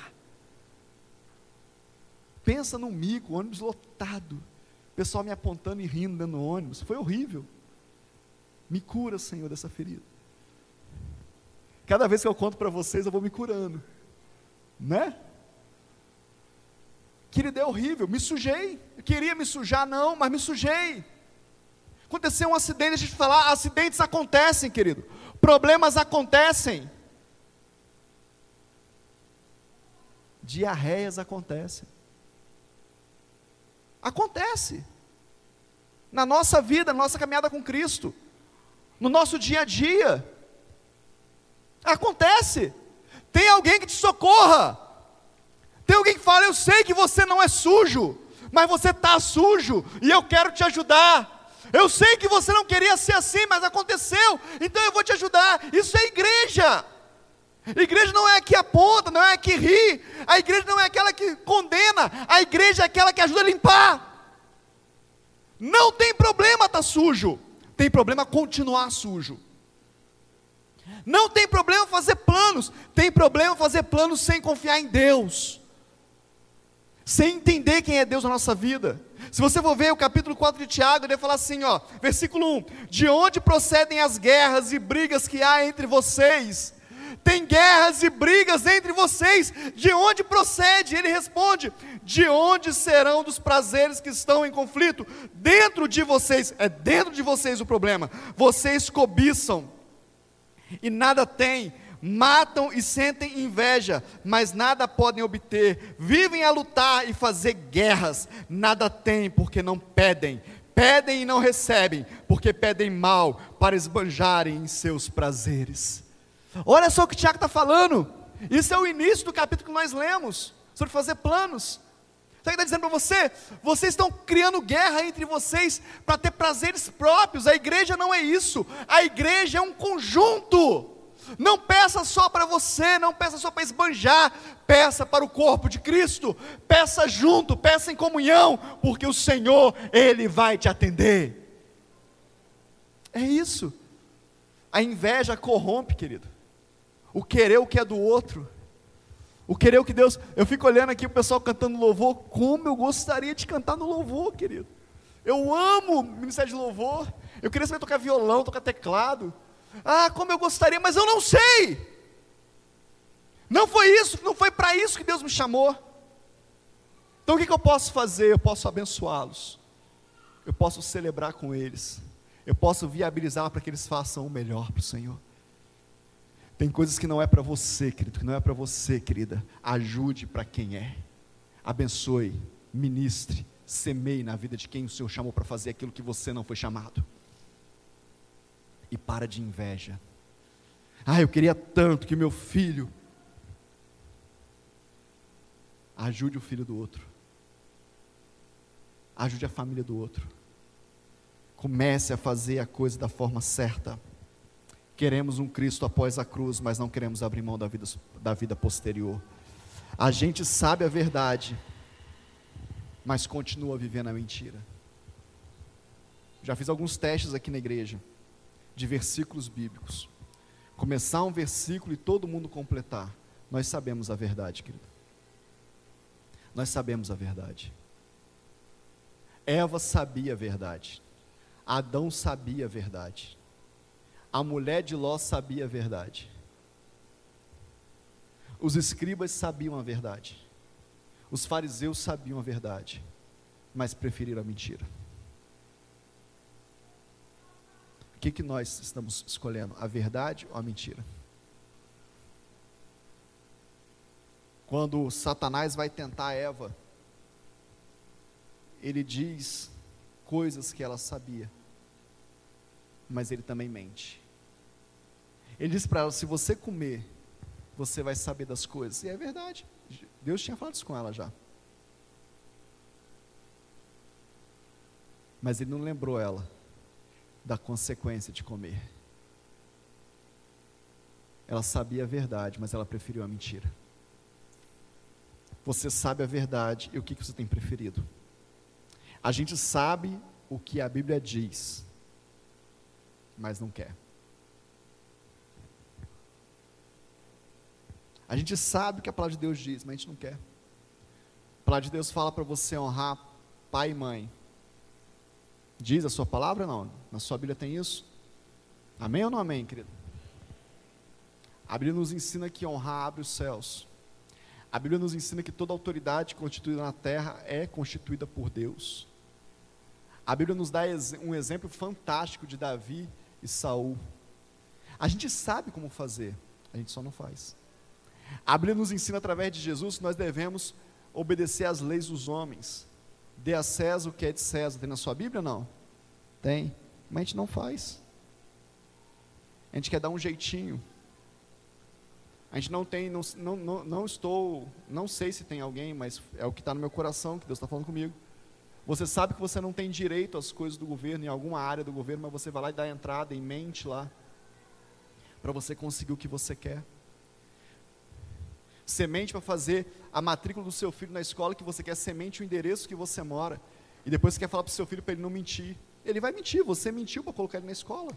S1: Pensa num mico, ônibus lotado, pessoal me apontando e rindo dentro do ônibus, foi horrível. Me cura, Senhor, dessa ferida. Cada vez que eu conto para vocês, eu vou me curando, né? Querido, é horrível, me sujei. Eu queria me sujar, não, mas me sujei. Aconteceu um acidente, deixa eu te falar, acidentes acontecem, querido. Problemas acontecem. Diarreias acontecem. Acontece. Na nossa vida, na nossa caminhada com Cristo. No nosso dia a dia. Acontece. Tem alguém que te socorra. Tem alguém que fala: Eu sei que você não é sujo, mas você está sujo e eu quero te ajudar. Eu sei que você não queria ser assim, mas aconteceu, então eu vou te ajudar. Isso é igreja. Igreja não é a que aponta, não é a que ri, a igreja não é aquela que condena, a igreja é aquela que ajuda a limpar. Não tem problema estar tá sujo, tem problema continuar sujo. Não tem problema fazer planos, tem problema fazer planos sem confiar em Deus, sem entender quem é Deus na nossa vida. Se você for ver o capítulo 4 de Tiago, ele vai falar assim, ó, versículo 1: De onde procedem as guerras e brigas que há entre vocês? Tem guerras e brigas entre vocês. De onde procede? Ele responde: De onde serão dos prazeres que estão em conflito? Dentro de vocês, é dentro de vocês o problema. Vocês cobiçam e nada têm matam e sentem inveja, mas nada podem obter, vivem a lutar e fazer guerras, nada têm porque não pedem, pedem e não recebem, porque pedem mal para esbanjarem em seus prazeres. Olha só o que o Tiago está falando, isso é o início do capítulo que nós lemos, sobre fazer planos. Sabe o que está dizendo para você? Vocês estão criando guerra entre vocês para ter prazeres próprios. A igreja não é isso. A igreja é um conjunto. Não peça só para você, não peça só para esbanjar, peça para o corpo de Cristo, peça junto, peça em comunhão, porque o Senhor, Ele vai te atender. É isso. A inveja corrompe, querido. O querer o que é do outro. O querer o que Deus. Eu fico olhando aqui o pessoal cantando louvor. Como eu gostaria de cantar no louvor, querido. Eu amo ministério de louvor. Eu queria saber tocar violão, tocar teclado. Ah, como eu gostaria, mas eu não sei. Não foi isso, não foi para isso que Deus me chamou. Então o que, que eu posso fazer? Eu posso abençoá-los, eu posso celebrar com eles, eu posso viabilizar para que eles façam o melhor para o Senhor. Tem coisas que não é para você, querido, que não é para você, querida. Ajude para quem é. Abençoe, ministre, semeie na vida de quem o Senhor chamou para fazer aquilo que você não foi chamado e para de inveja. Ah, eu queria tanto que meu filho ajude o filho do outro. Ajude a família do outro. Comece a fazer a coisa da forma certa. Queremos um Cristo após a cruz, mas não queremos abrir mão da vida, da vida posterior. A gente sabe a verdade, mas continua vivendo a mentira. Já fiz alguns testes aqui na igreja de versículos bíblicos. Começar um versículo e todo mundo completar. Nós sabemos a verdade, querido. Nós sabemos a verdade. Eva sabia a verdade. Adão sabia a verdade. A mulher de Ló sabia a verdade. Os escribas sabiam a verdade. Os fariseus sabiam a verdade, mas preferiram a mentira. O que, que nós estamos escolhendo? A verdade ou a mentira? Quando Satanás vai tentar Eva, ele diz coisas que ela sabia, mas ele também mente. Ele diz para ela: se você comer, você vai saber das coisas. E é verdade. Deus tinha falado isso com ela já. Mas ele não lembrou ela da consequência de comer. Ela sabia a verdade, mas ela preferiu a mentira. Você sabe a verdade e o que você tem preferido? A gente sabe o que a Bíblia diz, mas não quer. A gente sabe o que a palavra de Deus diz, mas a gente não quer. A palavra de Deus fala para você honrar pai e mãe. Diz a sua palavra não? Na sua Bíblia tem isso? Amém ou não amém, querido? A Bíblia nos ensina que honrar abre os céus. A Bíblia nos ensina que toda autoridade constituída na terra é constituída por Deus. A Bíblia nos dá um exemplo fantástico de Davi e Saul. A gente sabe como fazer, a gente só não faz. A Bíblia nos ensina através de Jesus que nós devemos obedecer às leis dos homens. Dê a César o que é de César. Tem na sua Bíblia não? Tem. Mas a gente não faz. A gente quer dar um jeitinho. A gente não tem, não, não, não, não estou, não sei se tem alguém, mas é o que está no meu coração, que Deus está falando comigo. Você sabe que você não tem direito às coisas do governo, em alguma área do governo, mas você vai lá e dá entrada em mente lá, para você conseguir o que você quer semente para fazer a matrícula do seu filho na escola, que você quer semente o endereço que você mora. E depois você quer falar para o seu filho para ele não mentir. Ele vai mentir, você mentiu para colocar ele na escola.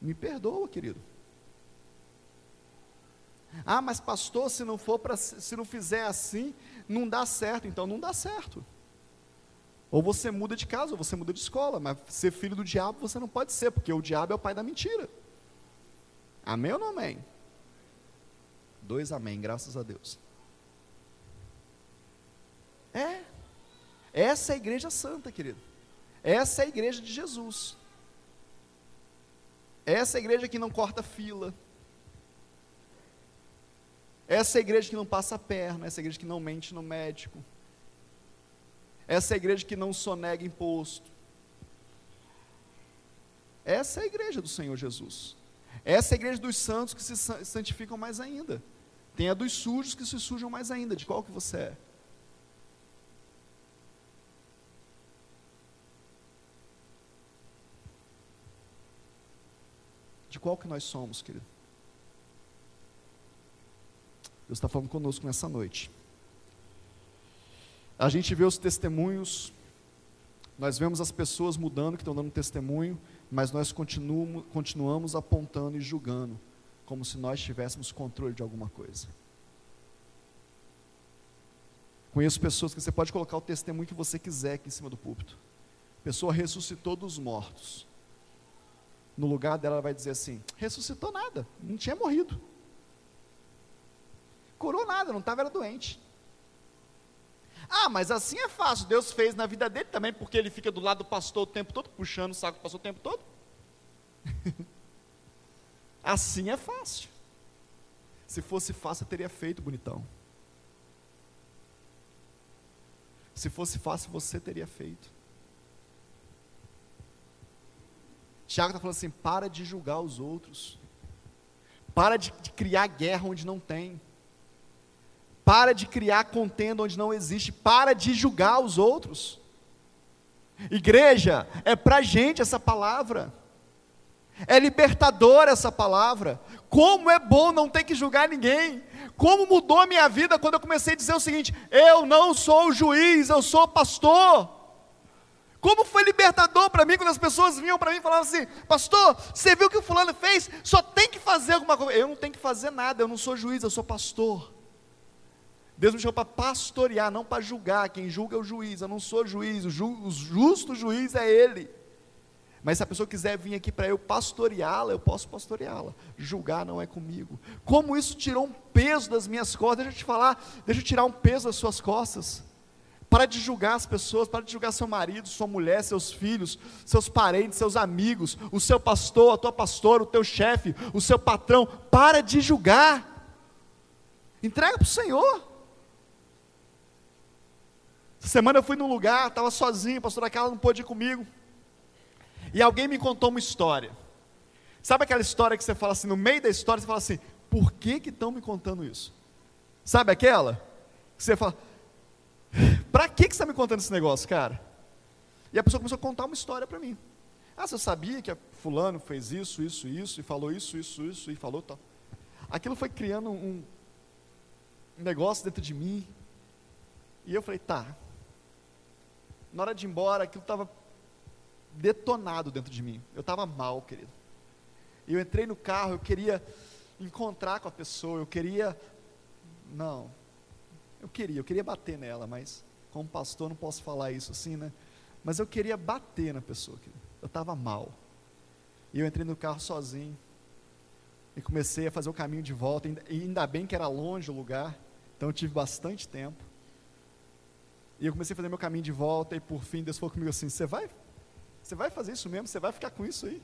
S1: Me perdoa, querido. Ah, mas pastor, se não for para se não fizer assim, não dá certo, então não dá certo. Ou você muda de casa, ou você muda de escola, mas ser filho do diabo você não pode ser, porque o diabo é o pai da mentira. Amém ou não amém? Dois amém, graças a Deus. É. Essa é a igreja santa, querido. Essa é a igreja de Jesus. Essa é a igreja que não corta fila. Essa é a igreja que não passa a perna. Essa é a igreja que não mente no médico. Essa é a igreja que não sonega imposto. Essa é a igreja do Senhor Jesus. Essa é a igreja dos santos que se santificam mais ainda. Tem a dos sujos que se sujam mais ainda. De qual que você é? De qual que nós somos, querido? Deus está falando conosco nessa noite. A gente vê os testemunhos, nós vemos as pessoas mudando, que estão dando testemunho, mas nós continuamos, continuamos apontando e julgando, como se nós tivéssemos controle de alguma coisa. Conheço pessoas que você pode colocar o testemunho que você quiser aqui em cima do púlpito. A pessoa ressuscitou dos mortos. No lugar dela, ela vai dizer assim: ressuscitou nada, não tinha morrido. Curou nada, não estava era doente. Ah, mas assim é fácil. Deus fez na vida dele também, porque ele fica do lado do pastor o tempo todo, puxando o saco do pastor o tempo todo. assim é fácil. Se fosse fácil, eu teria feito, bonitão. Se fosse fácil, você teria feito. Tiago está falando assim: para de julgar os outros. Para de, de criar guerra onde não tem. Para de criar contenda onde não existe. Para de julgar os outros. Igreja, é para gente essa palavra. É libertadora essa palavra. Como é bom não ter que julgar ninguém. Como mudou a minha vida quando eu comecei a dizer o seguinte: eu não sou juiz, eu sou pastor. Como foi libertador para mim quando as pessoas vinham para mim e falavam assim: Pastor, você viu o que o fulano fez? Só tem que fazer alguma coisa. Eu não tenho que fazer nada, eu não sou juiz, eu sou pastor. Deus me chamou para pastorear, não para julgar. Quem julga é o juiz. Eu não sou juiz, o, ju, o justo juiz é Ele. Mas se a pessoa quiser vir aqui para eu pastoreá-la, eu posso pastoreá-la. Julgar não é comigo. Como isso tirou um peso das minhas costas? Deixa eu te falar, deixa eu tirar um peso das suas costas. Para de julgar as pessoas, para de julgar seu marido, sua mulher, seus filhos, seus parentes, seus amigos, o seu pastor, a tua pastora, o teu chefe, o seu patrão. Para de julgar. Entrega para o Senhor. Semana eu fui num lugar, estava sozinho, a pastora Carla não pôde ir comigo. E alguém me contou uma história. Sabe aquela história que você fala assim, no meio da história, você fala assim, por que que estão me contando isso? Sabe aquela? Que você fala, para que, que você está me contando esse negócio, cara? E a pessoa começou a contar uma história para mim. Ah, você sabia que fulano fez isso, isso, isso, e falou isso, isso, isso, e falou tal. Aquilo foi criando um negócio dentro de mim. E eu falei, tá, na hora de ir embora, aquilo estava detonado dentro de mim. Eu estava mal, querido. E eu entrei no carro, eu queria encontrar com a pessoa, eu queria. Não. Eu queria, eu queria bater nela, mas como pastor não posso falar isso assim, né? Mas eu queria bater na pessoa, querido. Eu estava mal. E eu entrei no carro sozinho. E comecei a fazer o caminho de volta. E ainda bem que era longe o lugar. Então eu tive bastante tempo. E eu comecei a fazer meu caminho de volta, e por fim Deus falou comigo assim: Você vai? Você vai fazer isso mesmo? Você vai ficar com isso aí?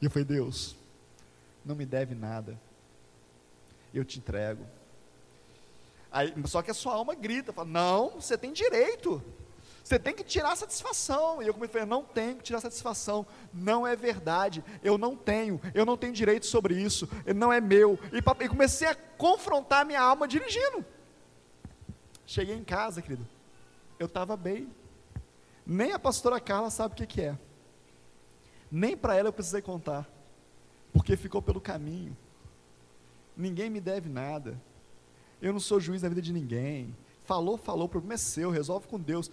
S1: E eu falei: Deus, não me deve nada, eu te entrego. Aí, só que a sua alma grita: fala, Não, você tem direito, você tem que tirar satisfação. E eu comecei a falar: Não tenho que tirar satisfação, não é verdade, eu não tenho, eu não tenho direito sobre isso, não é meu. E, e comecei a confrontar minha alma dirigindo. Cheguei em casa, querido. Eu estava bem. Nem a pastora Carla sabe o que, que é. Nem para ela eu precisei contar. Porque ficou pelo caminho. Ninguém me deve nada. Eu não sou juiz da vida de ninguém. Falou, falou, o problema é seu, resolve com Deus.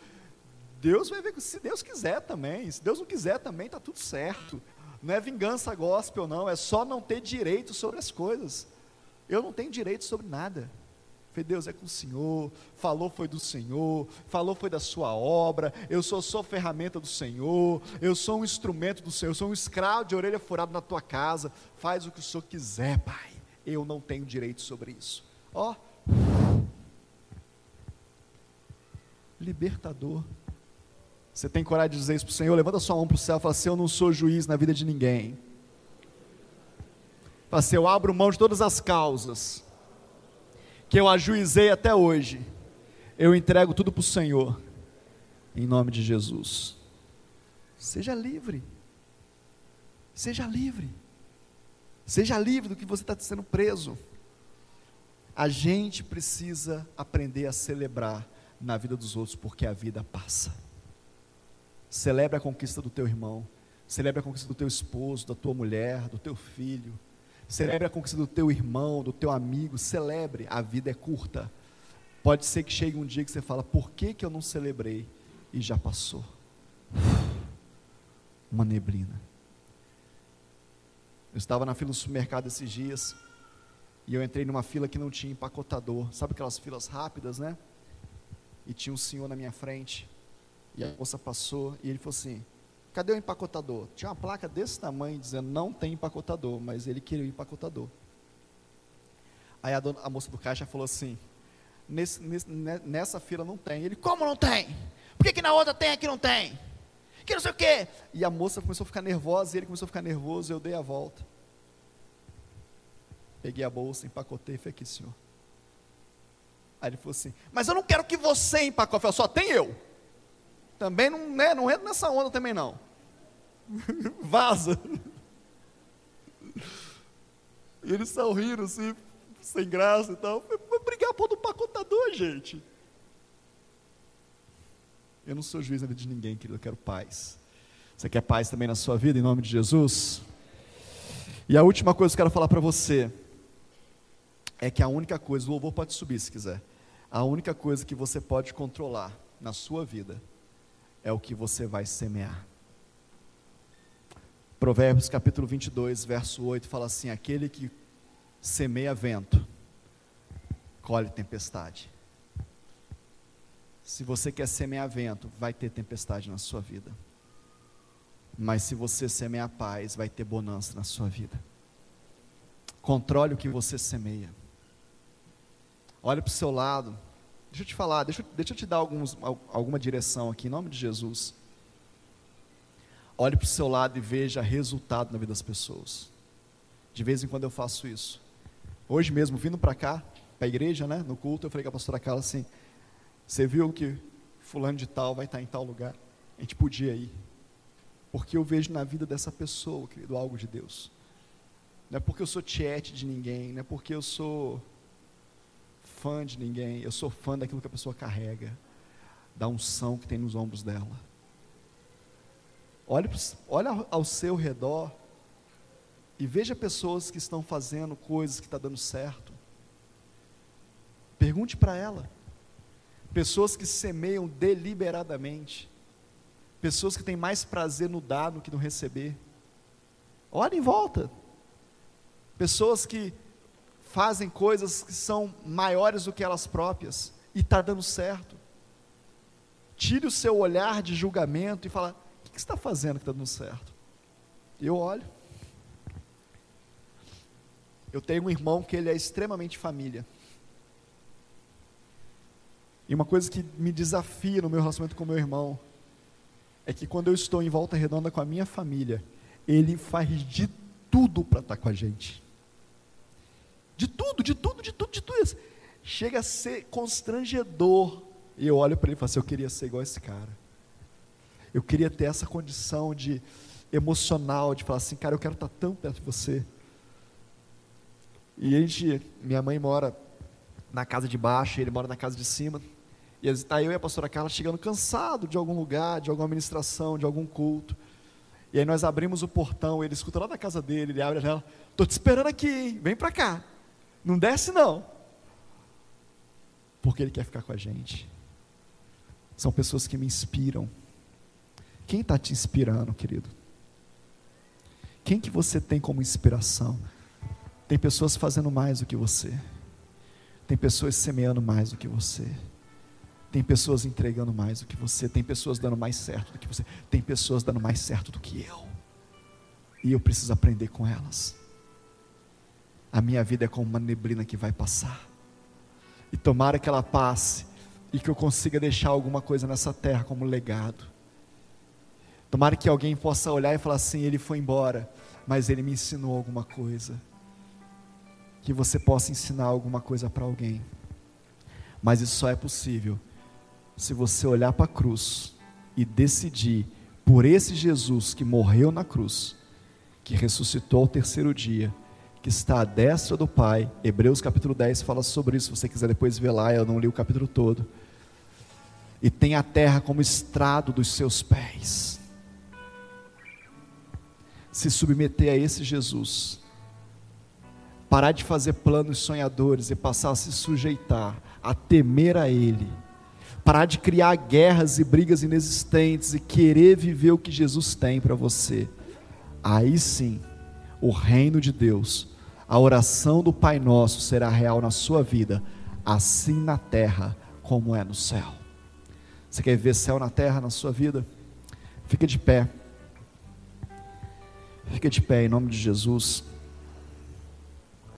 S1: Deus vai ver, se Deus quiser também. Se Deus não quiser também, está tudo certo. Não é vingança gospel, não. É só não ter direito sobre as coisas. Eu não tenho direito sobre nada. Falei, Deus, é com o Senhor, falou foi do Senhor, falou foi da sua obra, eu sou só ferramenta do Senhor, eu sou um instrumento do Senhor, eu sou um escravo de orelha furada na tua casa, faz o que o Senhor quiser, Pai, eu não tenho direito sobre isso. Ó, libertador. Você tem coragem de dizer isso para o Senhor? Levanta sua mão para o céu e fala assim: Eu não sou juiz na vida de ninguém. Fala assim: Eu abro mão de todas as causas que eu ajuizei até hoje, eu entrego tudo para o Senhor, em nome de Jesus. Seja livre, seja livre, seja livre do que você está sendo preso. A gente precisa aprender a celebrar na vida dos outros, porque a vida passa. Celebre a conquista do teu irmão, celebre a conquista do teu esposo, da tua mulher, do teu filho Celebre a conquista do teu irmão, do teu amigo, celebre, a vida é curta. Pode ser que chegue um dia que você fala, por que, que eu não celebrei? E já passou. Uma neblina. Eu estava na fila do supermercado esses dias, e eu entrei numa fila que não tinha empacotador. Sabe aquelas filas rápidas, né? E tinha um senhor na minha frente, e a moça passou, e ele falou assim: Cadê o empacotador? Tinha uma placa desse tamanho dizendo não tem empacotador, mas ele queria o empacotador. Aí a, dona, a moça do caixa falou assim: nesse, nesse, nessa fila não tem. Ele, como não tem? Por que, que na outra tem aqui não tem? Que não sei o quê. E a moça começou a ficar nervosa, e ele começou a ficar nervoso, eu dei a volta. Peguei a bolsa, empacotei e falei aqui, senhor. Aí ele falou assim, mas eu não quero que você empacote, eu só tem eu. Também não, né, não entra nessa onda também não. Vaza. E eles rindo assim, sem graça e tal. Vou brigar por do pacotador, gente. Eu não sou juiz na vida de ninguém, querido, eu quero paz. Você quer paz também na sua vida, em nome de Jesus? E a última coisa que eu quero falar para você é que a única coisa, o louvor pode subir se quiser, a única coisa que você pode controlar na sua vida é o que você vai semear. Provérbios capítulo 22, verso 8 fala assim: Aquele que semeia vento, colhe tempestade. Se você quer semear vento, vai ter tempestade na sua vida. Mas se você semear paz, vai ter bonança na sua vida. Controle o que você semeia. Olhe para o seu lado. Deixa eu te falar, deixa, deixa eu te dar alguns, alguma direção aqui, em nome de Jesus. Olhe para o seu lado e veja resultado na vida das pessoas. De vez em quando eu faço isso. Hoje mesmo, vindo para cá, para a igreja, né, no culto, eu falei com a pastora Carla assim: Você viu que fulano de tal vai estar em tal lugar? A gente podia ir. Porque eu vejo na vida dessa pessoa, querido, algo de Deus. Não é porque eu sou tiete de ninguém, não é porque eu sou fã de ninguém, eu sou fã daquilo que a pessoa carrega, da unção que tem nos ombros dela. Olhe, olhe ao seu redor e veja pessoas que estão fazendo coisas que estão tá dando certo. Pergunte para ela. Pessoas que semeiam deliberadamente. Pessoas que têm mais prazer no dar do que no receber. Olhe em volta. Pessoas que fazem coisas que são maiores do que elas próprias e está dando certo. Tire o seu olhar de julgamento e fala: que está fazendo que está dando certo? Eu olho. Eu tenho um irmão que ele é extremamente família. E uma coisa que me desafia no meu relacionamento com meu irmão é que quando eu estou em volta redonda com a minha família, ele faz de tudo para estar tá com a gente. De tudo, de tudo, de tudo, de tudo isso. Chega a ser constrangedor. E eu olho para ele e falo assim: eu queria ser igual esse cara. Eu queria ter essa condição de emocional, de falar assim, cara, eu quero estar tão perto de você. E a gente, minha mãe mora na casa de baixo, ele mora na casa de cima. E está eu e a pastora Carla chegando cansado de algum lugar, de alguma administração, de algum culto. E aí nós abrimos o portão, ele escuta lá da casa dele, ele abre a janela, estou te esperando aqui, hein? vem para cá. Não desce não. Porque ele quer ficar com a gente. São pessoas que me inspiram. Quem está te inspirando, querido? Quem que você tem como inspiração? Tem pessoas fazendo mais do que você. Tem pessoas semeando mais do que você. Tem pessoas entregando mais do que você. Tem pessoas dando mais certo do que você. Tem pessoas dando mais certo do que eu. E eu preciso aprender com elas. A minha vida é como uma neblina que vai passar. E tomara que ela passe e que eu consiga deixar alguma coisa nessa terra como legado. Tomara que alguém possa olhar e falar assim: ele foi embora, mas ele me ensinou alguma coisa. Que você possa ensinar alguma coisa para alguém. Mas isso só é possível se você olhar para a cruz e decidir por esse Jesus que morreu na cruz, que ressuscitou ao terceiro dia, que está à destra do Pai. Hebreus capítulo 10 fala sobre isso, se você quiser depois ver lá, eu não li o capítulo todo. E tem a terra como estrado dos seus pés. Se submeter a esse Jesus, parar de fazer planos sonhadores e passar a se sujeitar, a temer a Ele parar de criar guerras e brigas inexistentes e querer viver o que Jesus tem para você. Aí sim, o reino de Deus, a oração do Pai Nosso será real na sua vida, assim na terra como é no céu. Você quer ver céu na terra na sua vida? Fica de pé. Fica de pé em nome de Jesus.